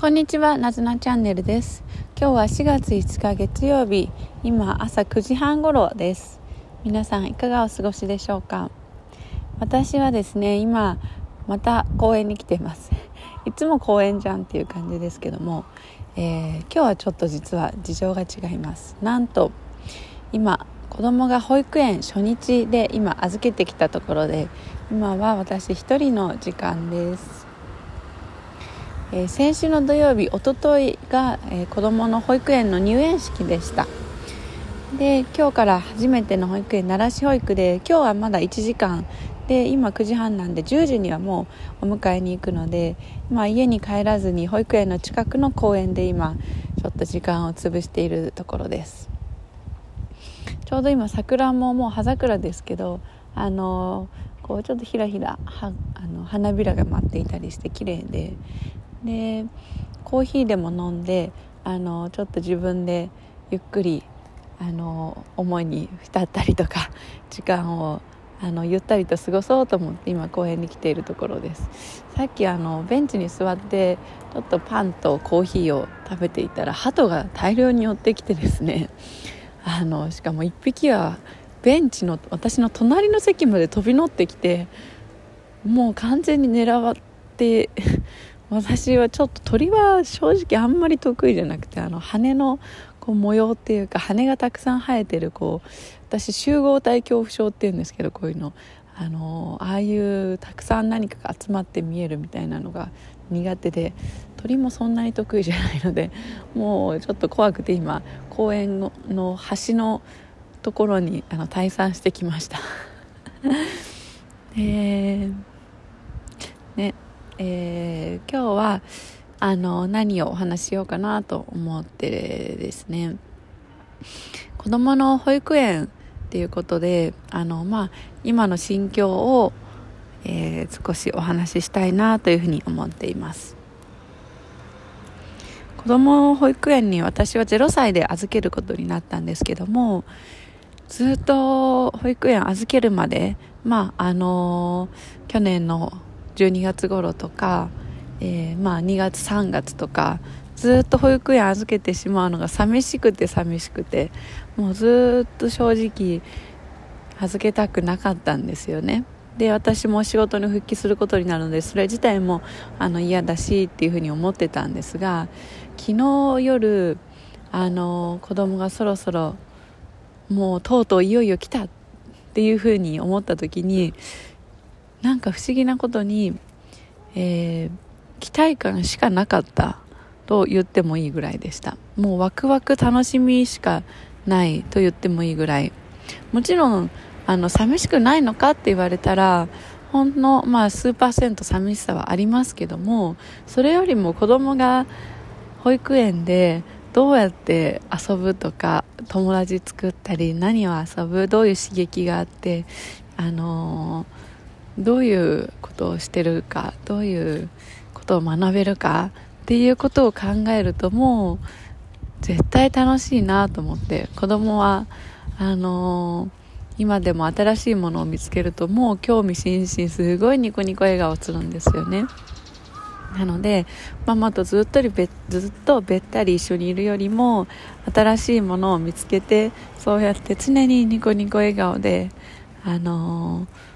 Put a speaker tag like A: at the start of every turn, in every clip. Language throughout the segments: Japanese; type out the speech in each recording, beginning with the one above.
A: こんにちは、なずなチャンネルです。今日は4月5日月曜日、今朝9時半頃です。皆さんいかがお過ごしでしょうか？私はですね、今また公園に来ています。いつも公園じゃんっていう感じですけども、えー、今日はちょっと実は事情が違います。なんと今子供が保育園初日で今預けてきたところで今は私一人の時間ですえー、先週の土曜日おとといが、えー、子どもの保育園の入園式でした。で今日から初めての保育園奈良市保育で今日はまだ1時間。で今9時半なんで10時にはもうお迎えに行くので、まあ、家に帰らずに保育園の近くの公園で今ちょっと時間を潰しているところです。ちょうど今桜ももう葉桜ですけどあのこうちょっとひらひらはあの花びらが舞っていたりして綺麗で。でコーヒーでも飲んであのちょっと自分でゆっくりあの思いに浸ったりとか 時間をあのゆったりと過ごそうと思って今公園に来ているところです。さっきあのベンチに座ってちょっとパンとコーヒーを食べていたら鳩が大量に寄ってきてですね。あのしかも1匹はベンチの私の隣の席まで飛び乗ってきてもう完全に狙って私はちょっと鳥は正直あんまり得意じゃなくてあの羽のこう模様っていうか羽がたくさん生えてるこう私集合体恐怖症っていうんですけどこういうのあのああいうたくさん何かが集まって見えるみたいなのが苦手で鳥もそんなに得意じゃないのでもうちょっと怖くて今公園のの端のところにあの退散してきました。え ね。えー、今日はあの何をお話ししようかなと思ってですね。子どもの保育園っていうことであの、まあ、今の心境を、えー、少しお話ししたいなというふうに思っています。子ども保育園に私は0歳で預けることになったんですけどもずっと保育園預けるまでまああの去年の12月頃とか、えー、まあ2月3月とかずっと保育園預けてしまうのが寂しくて寂しくてもうずっと正直預けたくなかったんですよね。で私も仕事に復帰することになるのでそれ自体もあの嫌だしっていうふうに思ってたんですが昨日夜あの子供がそろそろもうとうとういよいよ来たっていうふうに思った時になんか不思議なことに、えー、期待感しかなかったと言ってもいいぐらいでした。もうワクワク楽しみしかないと言ってもいいぐらい。もちろんあの寂しくないのかって言われたらほんの、まあ、数パーセント寂しさはありますけどもそれよりも子供が保育園でどうやって遊ぶとか友達作ったり何を遊ぶどういう刺激があってあのーどういうことをしてるかどういうことを学べるかっていうことを考えるともう絶対楽しいなと思って子供はあのー、今でも新しいものを見つけるともう興味津々すごいニコニコ笑顔するんですよね。なのでママとずっとべずっとべったり一緒にいるよりも新しいものを見つけてそうやって常にニコニコ笑顔であのー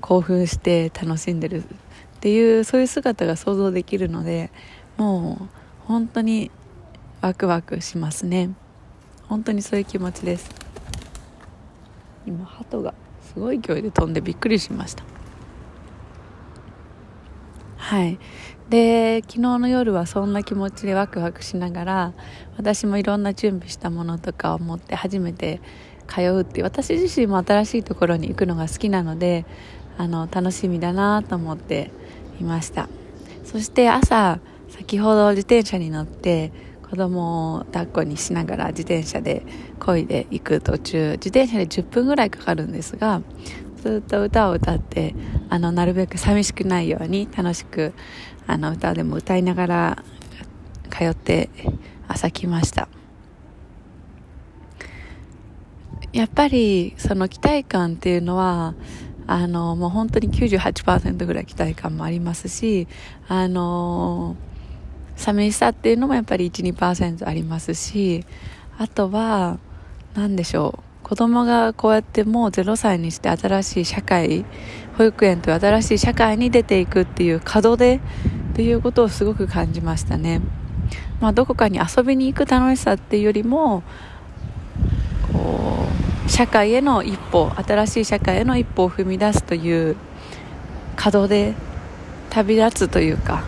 A: 興奮して楽しんでるっていうそういう姿が想像できるのでもう本当にワクワクしますね。本当にそういう気持ちです。今鳩がすごい勢いで飛んでびっくりしました。はい。で昨日の夜はそんな気持ちでワクワクしながら私もいろんな準備したものとかを持って初めて通うって私自身も新しいところに行くのが好きなのであの楽しみだなと思っていました。そして朝先ほど自転車に乗って子供を抱っこにしながら自転車で漕いで行く途中自転車で10分ぐらいかかるんですがずっと歌を歌ってあのなるべく寂しくないように楽しくあの歌でも歌いながら通って朝来ました。やっぱりその期待感っていうのはあの、もう本当に98%ぐらい期待感もありますし、あの、寂しさっていうのもやっぱり12%ありますしあとは何でしょう子供がこうやってもう0歳にして新しい社会保育園という新しい社会に出ていくっていう門出っていうことをすごく感じましたね、まあ、どこかに遊びに行く楽しさっていうよりもこう社会への一歩新しい社会への一歩を踏み出すという門出旅立つというか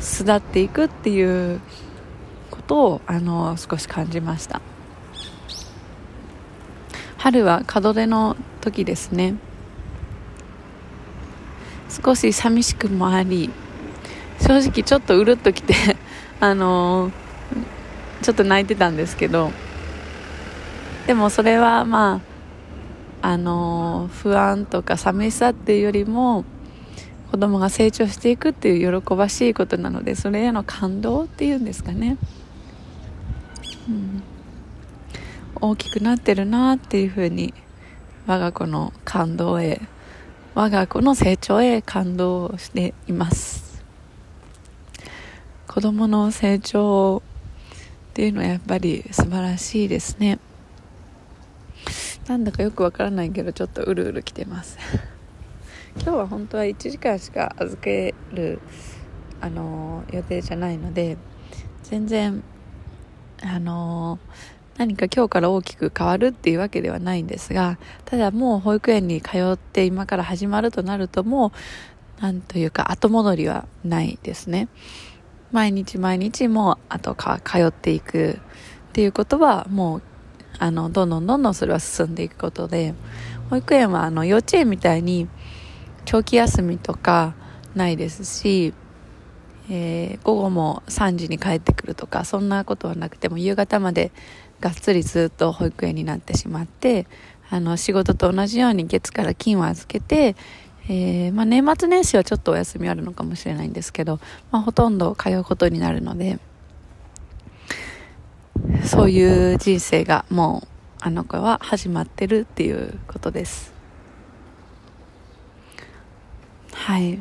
A: 巣立っていくっていうことをあの少し感じました。春は門出の時ですね。少し寂しくもあり正直ちょっとうるっときて あのちょっと泣いてたんですけどでもそれはまああの不安とか寂しさっていうよりも子供が成長していくっていう喜ばしいことなのでそれへの感動っていうんですかね、うん、大きくなってるなっていうふうに我が子の感動へ我が子の成長へ感動しています。子供の成長っていうのはやっぱり素晴らしいですね。なんだかよくわからないけどちょっとうるうるきてます。今日は本当は1時間しか預けるあの予定じゃないので全然あの何か今日から大きく変わるっていうわけではないんですがただもう保育園に通って今から始まるとなるともうなんというか後戻りはないですね。毎日毎日もう後か通っていくっていうことはもうあのどんどんどんどんそれは進んでいくことで保育園はあの幼稚園みたいに長期休みとかないですし、えー、午後も3時に帰ってくるとかそんなことはなくても夕方までがっつりずっと保育園になってしまってあの仕事と同じように月から金を預けて、えー、まあ、年末年始はちょっとお休みあるのかもしれないんですけど、まあ、ほとんど通うことになるのでそういう人生がもうあの子は始まってるっていうことです。はい。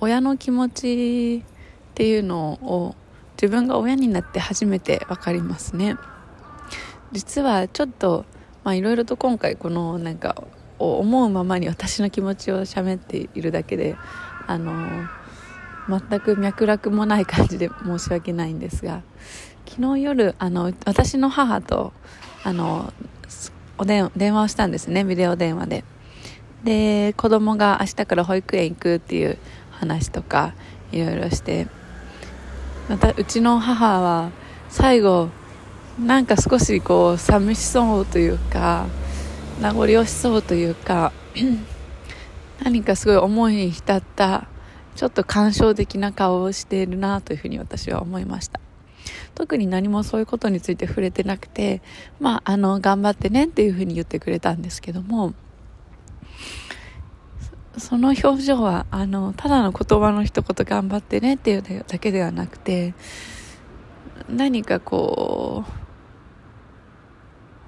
A: 親の気持ちっていうのを自分が親になって初めて分かりますね。実はちょっといろいろと今回このなんか思うままに私の気持ちを喋っているだけであの全く脈絡もない感じで申し訳ないんですが昨日夜あの私の母とあのお電電話をしたんですねビデオ電話で。で子供が明日から保育園行くっていう話とかいろいろして。またうちの母は最後なんか少しこう寂しそうというか名残惜しそうというか 何かすごい思いに浸ったちょっと感傷的な顔をしているなというふうに私は思いました。特に何もそういうことについて触れてなくてまああの頑張ってねっていうふうに言ってくれたんですけどもその表情はあのただの言葉の一言頑張ってねっていうだけではなくて何かこう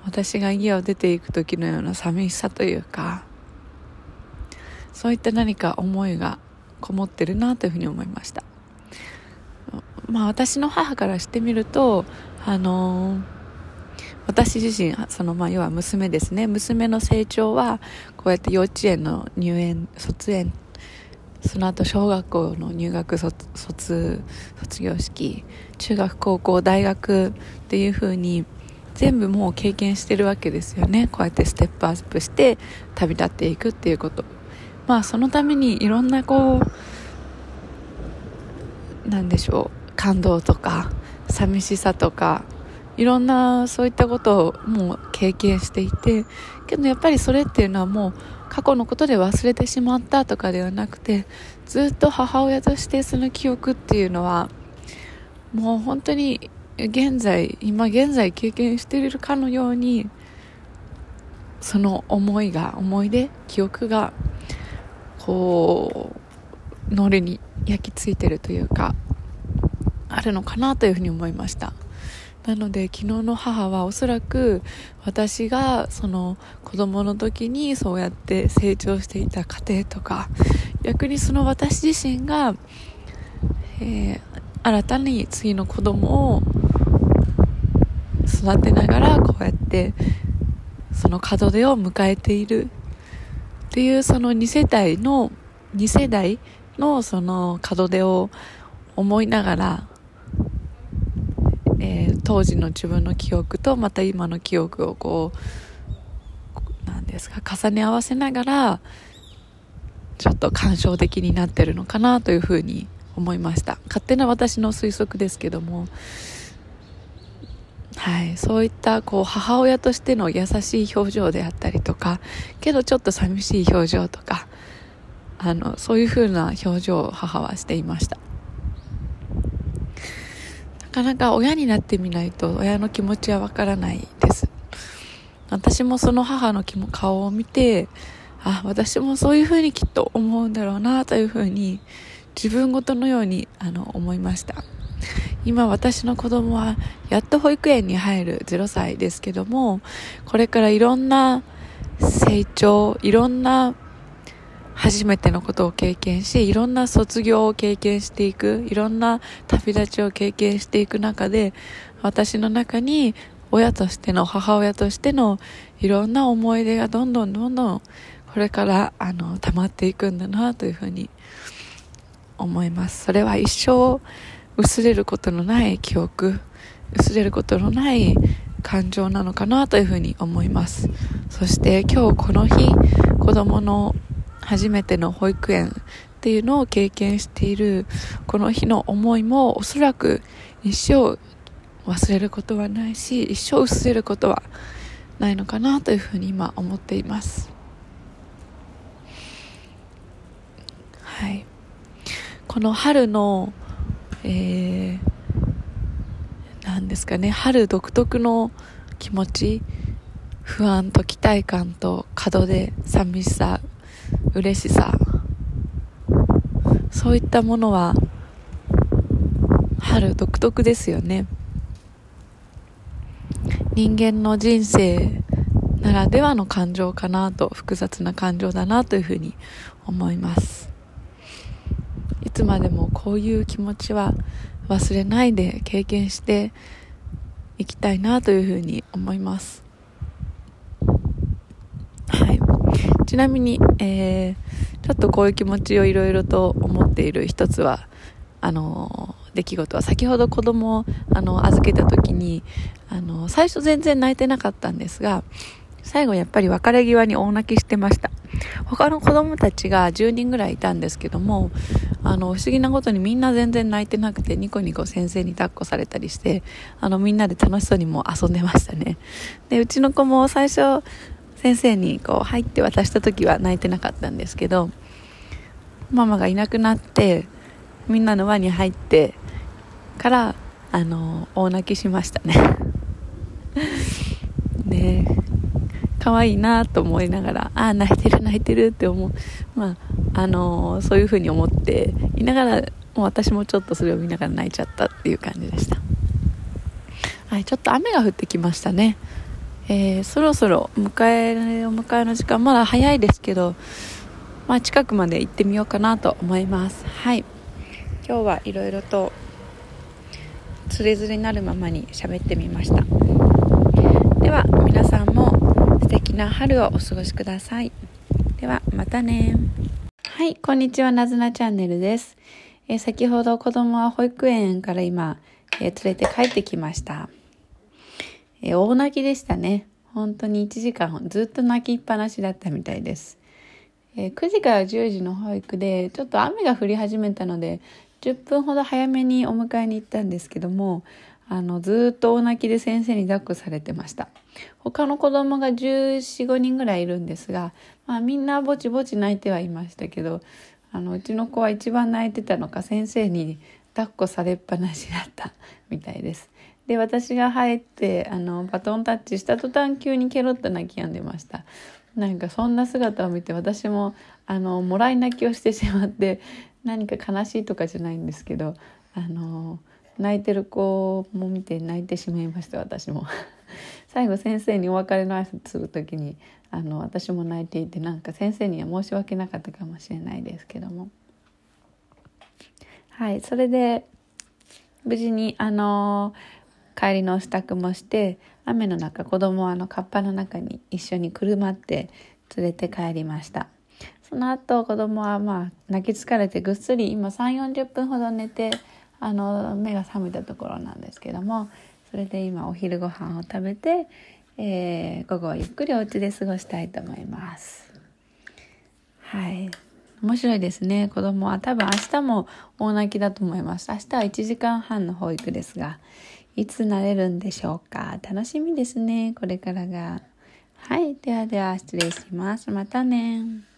A: 私が家を出ていく時のような寂しさというかそういった何か思いがこもってるなというふうに思いました。まあ私の母からしてみるとあのー私自身そのまあ要は娘ですね。娘の成長はこうやって幼稚園の入園卒園その後小学校の入学卒卒業式中学高校大学っていう風に全部もう経験してるわけですよね。こうやってステップアップして旅立っていくっていうこと。まあそのためにいろんなこうなんでしょう。感動とか寂しさとかいろんなそういったことをもう経験していてけどやっぱりそれっていうのはもう過去のことで忘れてしまったとかではなくてずっと母親としてその記憶っていうのはもう本当に現在今現在経験しているかのようにその思いが思い出記憶がこう脳裏に焼き付いてるというかあるのかなというふうに思いました。なので昨日の母はおそらく私がその子供の時にそうやって成長していた過程とか逆にその私自身が、えー、新たに次の子供を育てながらこうやってその門出を迎えているっていうその2世代の2世代のその門出を思いながらえー、当時の自分の記憶とまた今の記憶をこうなんですか重ね合わせながらちょっと感傷的になってるのかなというふうに思いました。勝手な私の推測ですけども。はい、そういったこう母親としての優しい表情であったりとかけどちょっと寂しい表情とかあのそういう風な表情を母はしていました。なかなか親になってみないと親の気持ちはわからないです。私もその母の顔を見てあ私もそういうふうにきっと思うんだろうなというふうに自分ごとのようにあの思いました。今私の子供はやっと保育園に入る0歳ですけどもこれからいろんな成長いろんな初めてのことを経験し、いろんな卒業を経験していく、いろんな旅立ちを経験していく中で、私の中に親としての、母親としてのいろんな思い出がどんどんどんどんこれからあの溜まっていくんだなというふうに思います。それは一生薄れることのない記憶、薄れることのない感情なのかなというふうに思います。そして今日この日、子供の初めての保育園っていうのを経験しているこの日の思いもおそらく一生忘れることはないし一生薄れることはないのかなというふうに今思っていますはいこの春のえー、ですかね春独特の気持ち不安と期待感と門出寂しさ嬉しさ。そういったものは春独特ですよね。人間の人生ならではの感情かなと複雑な感情だなというふうに思います。つまでもこういう気持ちは忘れないで経験していきたいなというふうに思います。はい。ちなみに、えー、ちょっとこういう気持ちをいろいろと思っている一つは、あの、出来事は、先ほど子供を、あの、預けた時に、あの、最初全然泣いてなかったんですが、最後やっぱり別れ際に大泣きしてました。他の子供たちが10人ぐらいいたんですけども、あの、不思議なことにみんな全然泣いてなくて、ニコニコ先生に抱っこされたりして、あの、みんなで楽しそうにも遊んでましたね。で、うちの子も最初、先生にこう入って渡した時は泣いてなかったんですけどママがいなくなってみんなの輪に入ってからあの大泣きしましたね可愛いなと思いながらああ泣いてる泣いてるって思う。まああのそういう風に思っていながらもう私もちょっとそれを見ながら泣いちゃったっていう感じでした。はいちょっと雨が降ってきましたね。えー、そろそろ迎えお迎えの時間まだ早いですけど、まあ、近くまで行ってみようかなと思います。はい。今日はいろいろとつれづれになるままに喋ってみました。では皆さんもな春をお過ごしください。ではまたね。はいこんにちは。なずなチャンネルです、えー、先ほど子供は保育園から今、えー、連れて帰ってきました。え大泣きでしたね。本当に1時間ずっと泣きっぱなしだったみたいです。え9時から10時の保育でちょっと雨が降り始めたので10分ほど早めにお迎えに行ったんですけどもあのずっと大泣きで先生に抱っこされてました。他の子供が1415人ぐらいいるんですが、まあ、みんなぼちぼち泣いてはいましたけどあのうちの子は一番泣いてたのか先生に抱っこされっぱなしだった みたいです。で私が入ってあのバトンタッチした途端急にケロッと泣き止んでました。なんかそんな姿を見て私もあのもらい泣きをしてしまって何か悲しいとかじゃないんですけどあの泣いてる子も見て泣いてしまいました私も。最後先生にお別れの挨拶する時にあの私も泣いていてなんか先生には申し訳なかったかもしれないですけども。はいそれで無事にあの帰りの支度もして雨の中子供はあのカッパの中に一緒に車って連れて帰りました。その後子供はまあ泣き疲れてぐっすり今3 4 0分ほど寝てあの目が覚めたところなんですけどもそれで今お昼ご飯を食べて、えー、午後はゆっくりお家で過ごしたいと思います。はい。面白いですね。子供は多分明日も大泣きだと思います。明日は1時間半の保育ですがいつ慣れるんでしょうか。楽しみですねこれからが。はい。ではでは失礼します。またね